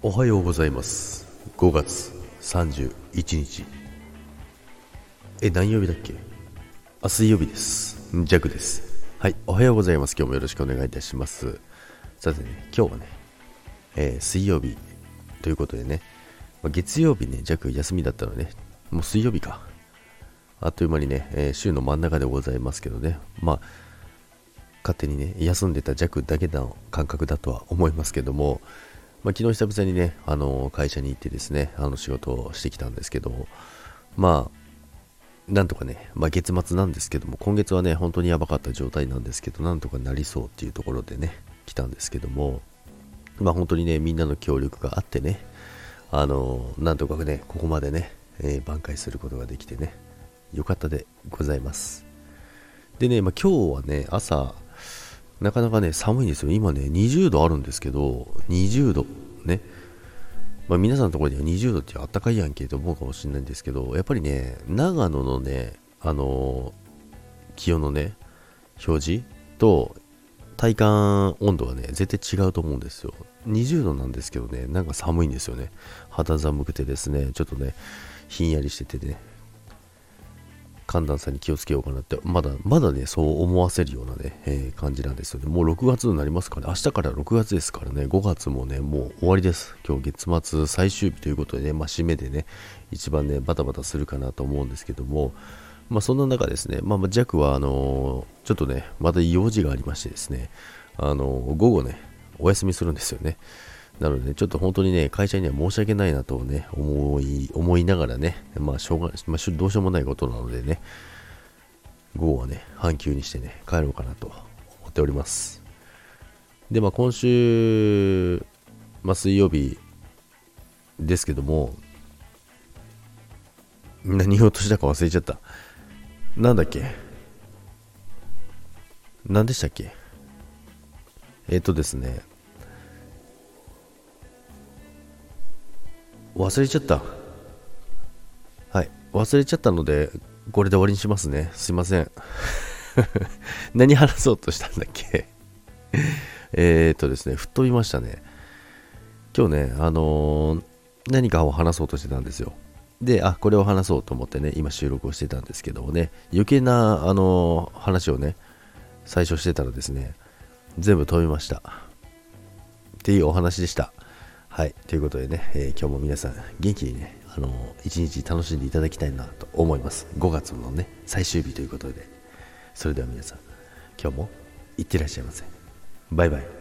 おはようございます。5月31日え何曜日だっけ？あ水曜日です。ジャクです。はいおはようございます。今日もよろしくお願いいたします。さてね今日はね、えー、水曜日ということでね、まあ、月曜日ねジャク休みだったのね。もう水曜日か。あっという間にね、えー、週の真ん中でございますけどね。まあ勝手にね休んでた弱だけの感覚だとは思いますけどもまあ、昨日久々にね、あの会社に行ってですね、あの仕事をしてきたんですけど、まあ、なんとかね、まあ、月末なんですけども、今月はね、本当にやばかった状態なんですけど、なんとかなりそうっていうところでね、来たんですけども、まあ本当にね、みんなの協力があってね、あのなんとかね、ここまでね、えー、挽回することができてね、よかったでございます。でね、まあ、今日はね、朝、なかなかね、寒いんですよ。今ね、20度あるんですけど、20度、ね。まあ、皆さんのところには20度ってあったかいやんけと思うかもしれないんですけど、やっぱりね、長野のね、あのー、気温のね、表示と体感温度はね、絶対違うと思うんですよ。20度なんですけどね、なんか寒いんですよね。肌寒くてですね、ちょっとね、ひんやりしててね、寒暖差に気をつけようかなって、まだ、まだね、そう思わせるようなね、えー、感じなんですよね。もう6月になりますから、ね、明日から6月ですからね、5月もね、もう終わりです。今日月末最終日ということでね、まあ、締めでね、一番ね、バタバタするかなと思うんですけども、まあ、そんな中ですね、まあ、ジャックは、あのー、ちょっとね、また用事がありましてですね、あのー、午後ね、お休みするんですよね。なので、ね、ちょっと本当にね、会社には申し訳ないなとね、思い、思いながらね、まあ、しょうが、まあ、どうしようもないことなのでね、午後はね、半休にしてね、帰ろうかなと思っております。で、まあ、今週、まあ、水曜日ですけども、何言おうとしたか忘れちゃった。なんだっけ？何でしたっけ？えっ、とですね、忘れちゃった。はい。忘れちゃったので、これで終わりにしますね。すいません。何話そうとしたんだっけ？えっとですね、吹っ飛びましたね。今日ね、あのー、何かを話そうとしてたんですよ。で、あ、これを話そうと思ってね、今収録をしてたんですけどもね、余計な、あのー、話をね、最初してたらですね、全部飛びました。っていうお話でした。はい、ということでね、えー、今日も皆さん元気にね、あのー、一日楽しんでいただきたいなと思います。5月のね、最終日ということで。それでは皆さん、今日もいってらっしゃいませ。バイバイ。